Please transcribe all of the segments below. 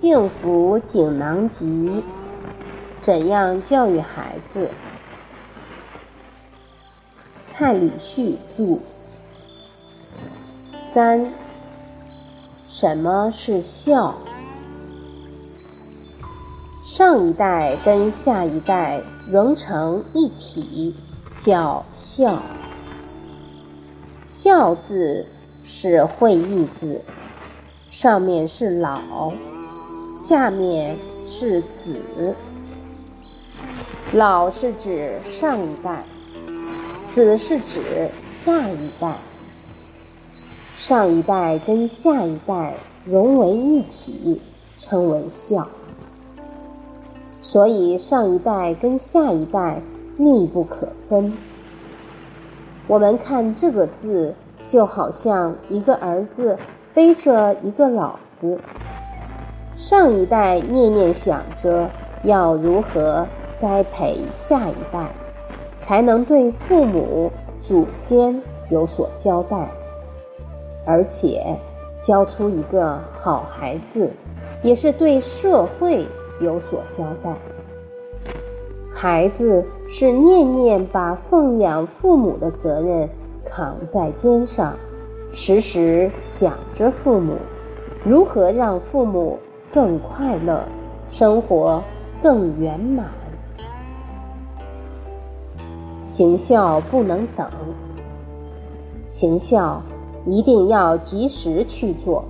幸福锦囊集：怎样教育孩子？蔡礼旭著。三，什么是孝？上一代跟下一代融成一体，叫孝。孝字是会意字，上面是老。下面是子，老是指上一代，子是指下一代。上一代跟下一代融为一体，称为孝。所以上一代跟下一代密不可分。我们看这个字，就好像一个儿子背着一个老子。上一代念念想着要如何栽培下一代，才能对父母、祖先有所交代，而且教出一个好孩子，也是对社会有所交代。孩子是念念把奉养父母的责任扛在肩上，时时想着父母，如何让父母。更快乐，生活更圆满。行孝不能等，行孝一定要及时去做，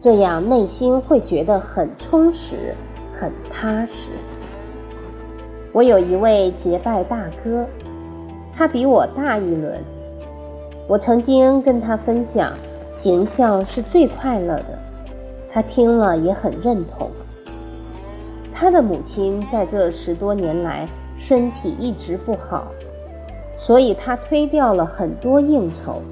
这样内心会觉得很充实、很踏实。我有一位结拜大哥，他比我大一轮。我曾经跟他分享，行孝是最快乐的。他听了也很认同。他的母亲在这十多年来身体一直不好，所以他推掉了很多应酬，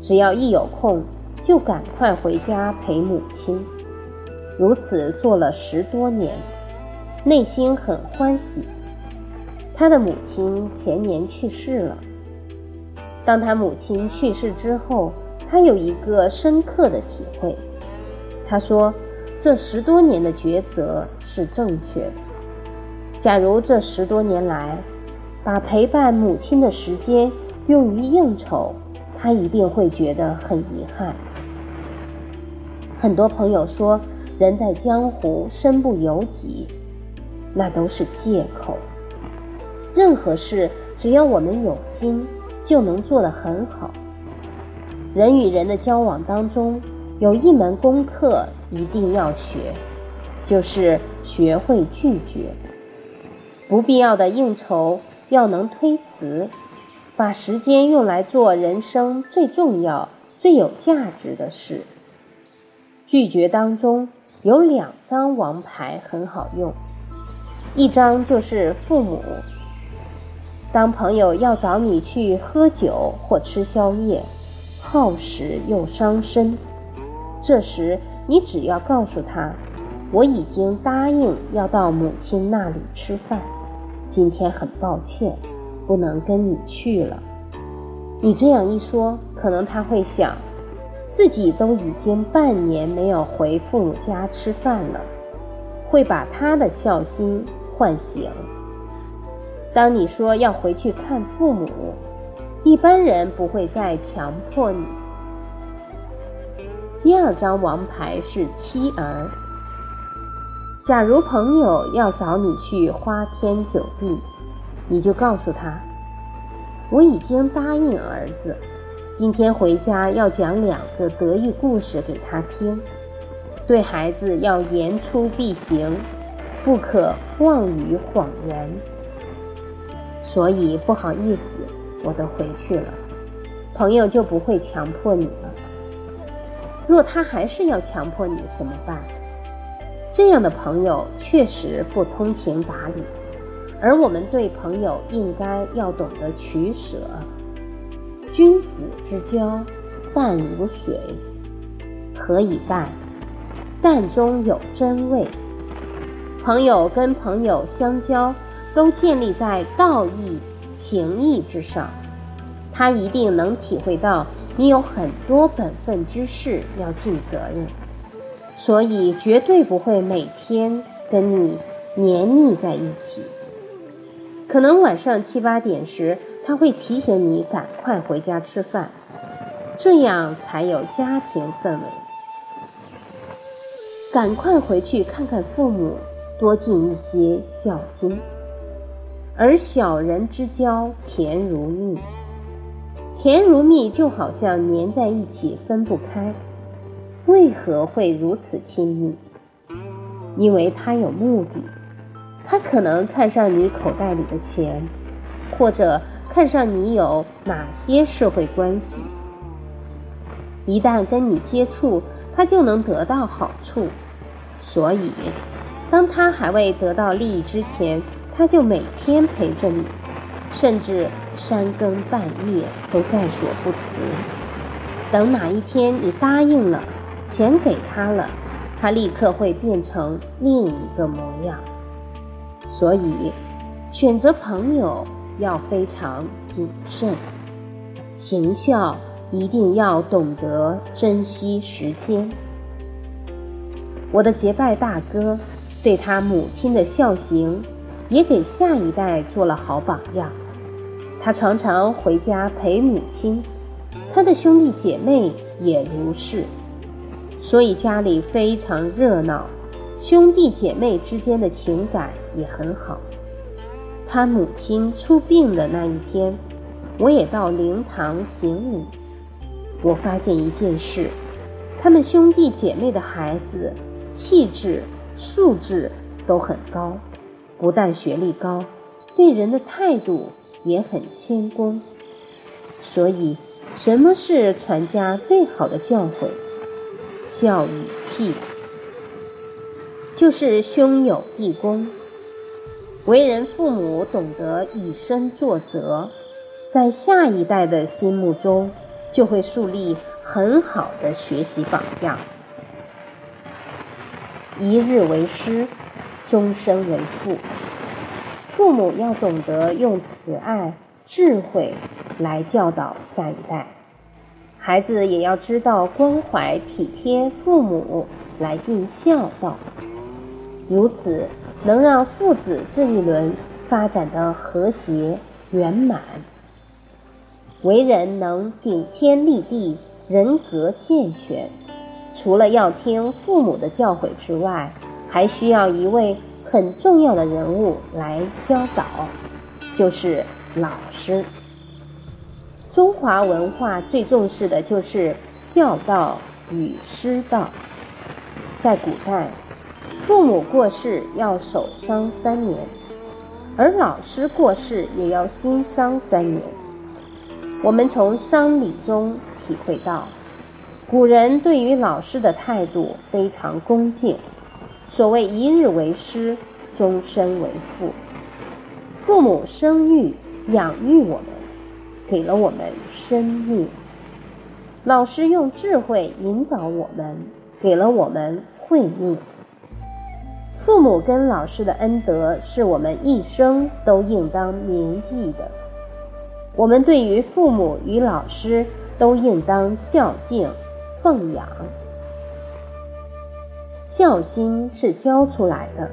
只要一有空就赶快回家陪母亲。如此做了十多年，内心很欢喜。他的母亲前年去世了。当他母亲去世之后，他有一个深刻的体会。他说：“这十多年的抉择是正确的。假如这十多年来，把陪伴母亲的时间用于应酬，他一定会觉得很遗憾。很多朋友说，人在江湖身不由己，那都是借口。任何事，只要我们有心，就能做得很好。人与人的交往当中。”有一门功课一定要学，就是学会拒绝。不必要的应酬要能推辞，把时间用来做人生最重要、最有价值的事。拒绝当中有两张王牌很好用，一张就是父母。当朋友要找你去喝酒或吃宵夜，耗时又伤身。这时，你只要告诉他：“我已经答应要到母亲那里吃饭，今天很抱歉，不能跟你去了。”你这样一说，可能他会想，自己都已经半年没有回父母家吃饭了，会把他的孝心唤醒。当你说要回去看父母，一般人不会再强迫你。第二张王牌是妻儿。假如朋友要找你去花天酒地，你就告诉他：“我已经答应儿子，今天回家要讲两个得意故事给他听。对孩子要言出必行，不可妄语谎言。所以不好意思，我都回去了。朋友就不会强迫你了。”若他还是要强迫你怎么办？这样的朋友确实不通情达理，而我们对朋友应该要懂得取舍。君子之交淡如水，何以淡？淡中有真味。朋友跟朋友相交，都建立在道义、情义之上，他一定能体会到。你有很多本分之事要尽责任，所以绝对不会每天跟你黏腻在一起。可能晚上七八点时，他会提醒你赶快回家吃饭，这样才有家庭氛围。赶快回去看看父母，多尽一些孝心。而小人之交甜如蜜，甜如蜜就好像粘在一起分不开。为何会如此亲密？因为他有目的，他可能看上你口袋里的钱，或者看上你有哪些社会关系。一旦跟你接触，他就能得到好处。所以，当他还未得到利益之前，他就每天陪着你，甚至三更半夜都在所不辞。等哪一天你答应了。钱给他了，他立刻会变成另一个模样。所以，选择朋友要非常谨慎，行孝一定要懂得珍惜时间。我的结拜大哥对他母亲的孝行，也给下一代做了好榜样。他常常回家陪母亲，他的兄弟姐妹也如是。所以家里非常热闹，兄弟姐妹之间的情感也很好。他母亲出殡的那一天，我也到灵堂行礼。我发现一件事：他们兄弟姐妹的孩子气质、素质都很高，不但学历高，对人的态度也很谦恭。所以，什么是传家最好的教诲？孝与悌，就是兄友弟恭。为人父母懂得以身作则，在下一代的心目中，就会树立很好的学习榜样。一日为师，终身为父。父母要懂得用慈爱、智慧来教导下一代。孩子也要知道关怀体贴父母，来尽孝道，如此能让父子这一轮发展的和谐圆满。为人能顶天立地，人格健全，除了要听父母的教诲之外，还需要一位很重要的人物来教导，就是老师。中华文化最重视的就是孝道与师道。在古代，父母过世要守丧三年，而老师过世也要新丧三年。我们从丧礼中体会到，古人对于老师的态度非常恭敬。所谓“一日为师，终身为父”，父母生育、养育我们。给了我们生命，老师用智慧引导我们，给了我们慧命。父母跟老师的恩德是我们一生都应当铭记的。我们对于父母与老师都应当孝敬、奉养。孝心是教出来的。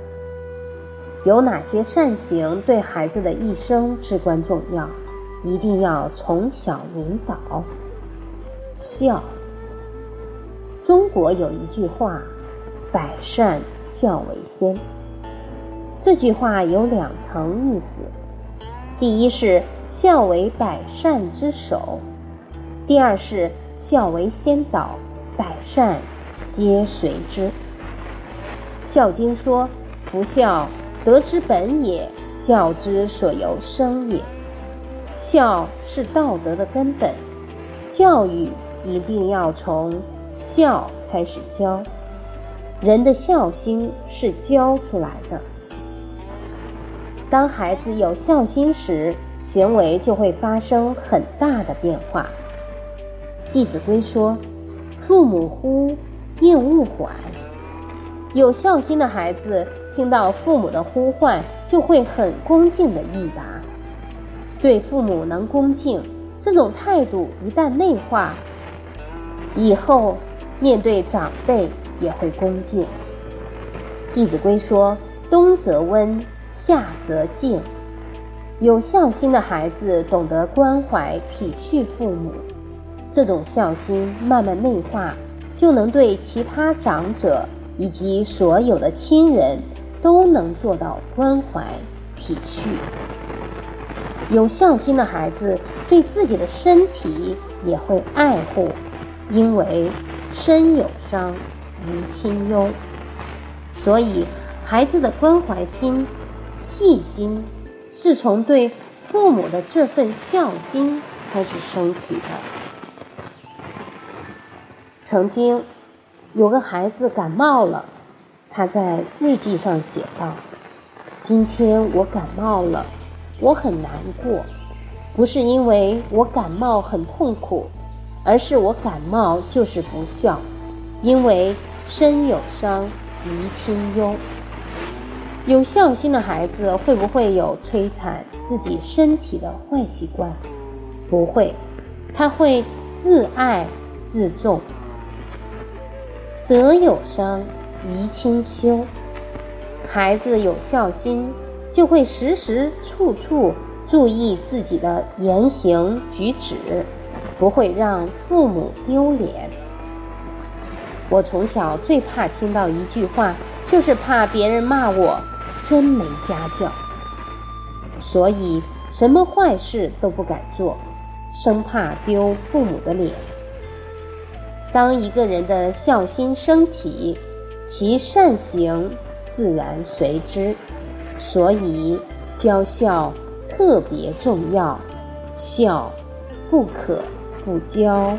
有哪些善行对孩子的一生至关重要？一定要从小引导孝。中国有一句话：“百善孝为先。”这句话有两层意思：第一是孝为百善之首；第二是孝为先导，百善皆随之。《孝经》说：“夫孝，德之本也，教之所由生也。”孝是道德的根本，教育一定要从孝开始教。人的孝心是教出来的。当孩子有孝心时，行为就会发生很大的变化。《弟子规》说：“父母呼，应勿缓。”有孝心的孩子听到父母的呼唤，就会很恭敬的应答。对父母能恭敬，这种态度一旦内化，以后面对长辈也会恭敬。《弟子规》说：“冬则温，夏则静。”有孝心的孩子懂得关怀体恤父母，这种孝心慢慢内化，就能对其他长者以及所有的亲人都能做到关怀体恤。有孝心的孩子对自己的身体也会爱护，因为身有伤，贻亲忧。所以，孩子的关怀心、细心。是从对父母的这份孝心开始升起的。曾经有个孩子感冒了，他在日记上写道：“今天我感冒了，我很难过，不是因为我感冒很痛苦，而是我感冒就是不孝，因为身有伤，贻亲忧。”有孝心的孩子会不会有摧残自己身体的坏习惯？不会，他会自爱自重。德有伤，贻亲羞。孩子有孝心，就会时时处处注意自己的言行举止，不会让父母丢脸。我从小最怕听到一句话，就是怕别人骂我。真没家教，所以什么坏事都不敢做，生怕丢父母的脸。当一个人的孝心升起，其善行自然随之。所以教孝特别重要，孝不可不教。